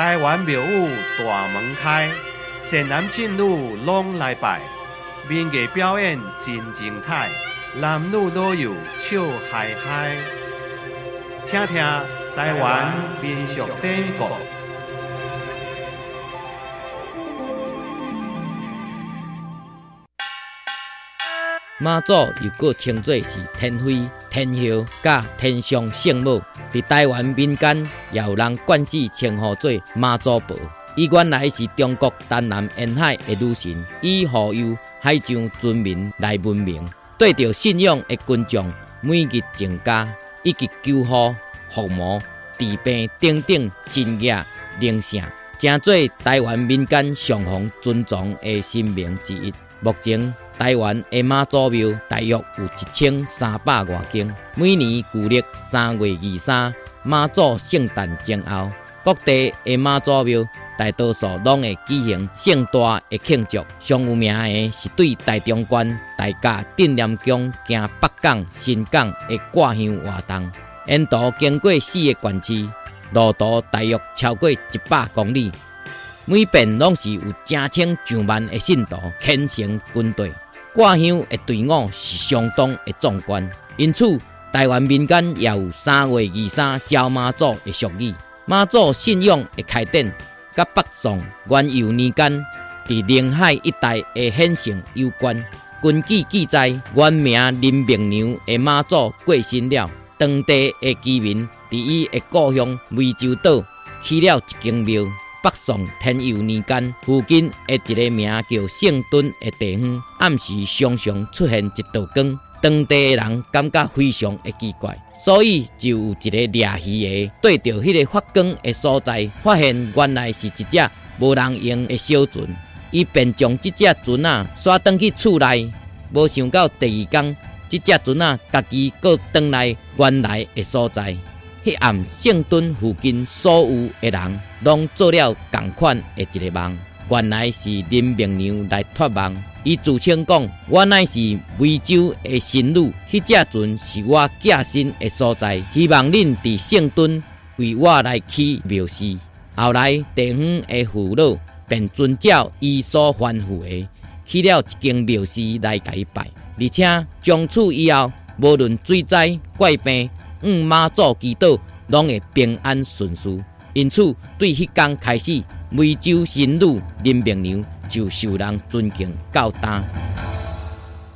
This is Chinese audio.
台湾庙宇大门开，善男信女拢来拜，民艺表演真精彩，男女老幼笑嗨嗨。听听台湾民俗典故。妈祖又搁称作是天妃、天后、甲天上圣母，伫台湾民间也有人惯死称呼做妈祖婆。伊原来是中国东南沿海的女神，以护佑海上尊民来闻名。对着信仰的群众，每日增加以及救护、护魔、治病等等神业灵性，成做台湾民间上皇尊崇的神明之一。目前。台湾的妈祖庙大约有一千三百多间，每年旧历三月二三妈祖圣诞前后，各地的妈祖庙大多数拢会举行盛大的庆祝。上有名的是对大中关、大甲、镇南宫、行北港、新港的挂香活动，沿途经过四个县市，路途大约超过一百公里，每遍拢是有成千上万的信徒虔诚跟队。挂香的队伍是相当的壮观，因此台湾民间也有三月二三烧妈祖的俗语。妈祖信仰的开展，甲北宋元佑年间伫临海一带的显圣有关。根据记载，原名林明娘的妈祖过身了，当地的居民伫伊的故乡湄洲岛起了一间庙。北宋天佑年间，附近的一个名叫圣墩的地方，暗时常常出现一道光，当地的人感觉非常的奇怪，所以就有一个掠鱼的对着迄个发光的所在，发现原来是一只无人用的小船，伊便将这只船啊刷登去厝内，无想到第二天，这只船啊家己搁登来原来的所在。迄暗圣墩附近所有的人，拢做了同款的一个梦。原来是林明娘来托梦，伊自称讲：“我乃是湄洲的神女，迄只船是我寄身的所在，希望恁伫圣墩为我来起庙祀。”后来地方的父老便遵照伊所吩咐的，起了一间庙祀来祭拜，而且从此以后，无论水灾怪病。五妈祖祈祷，拢会平安顺遂。因此，对迄天开始，梅州新女林明娘就受人尊敬到大。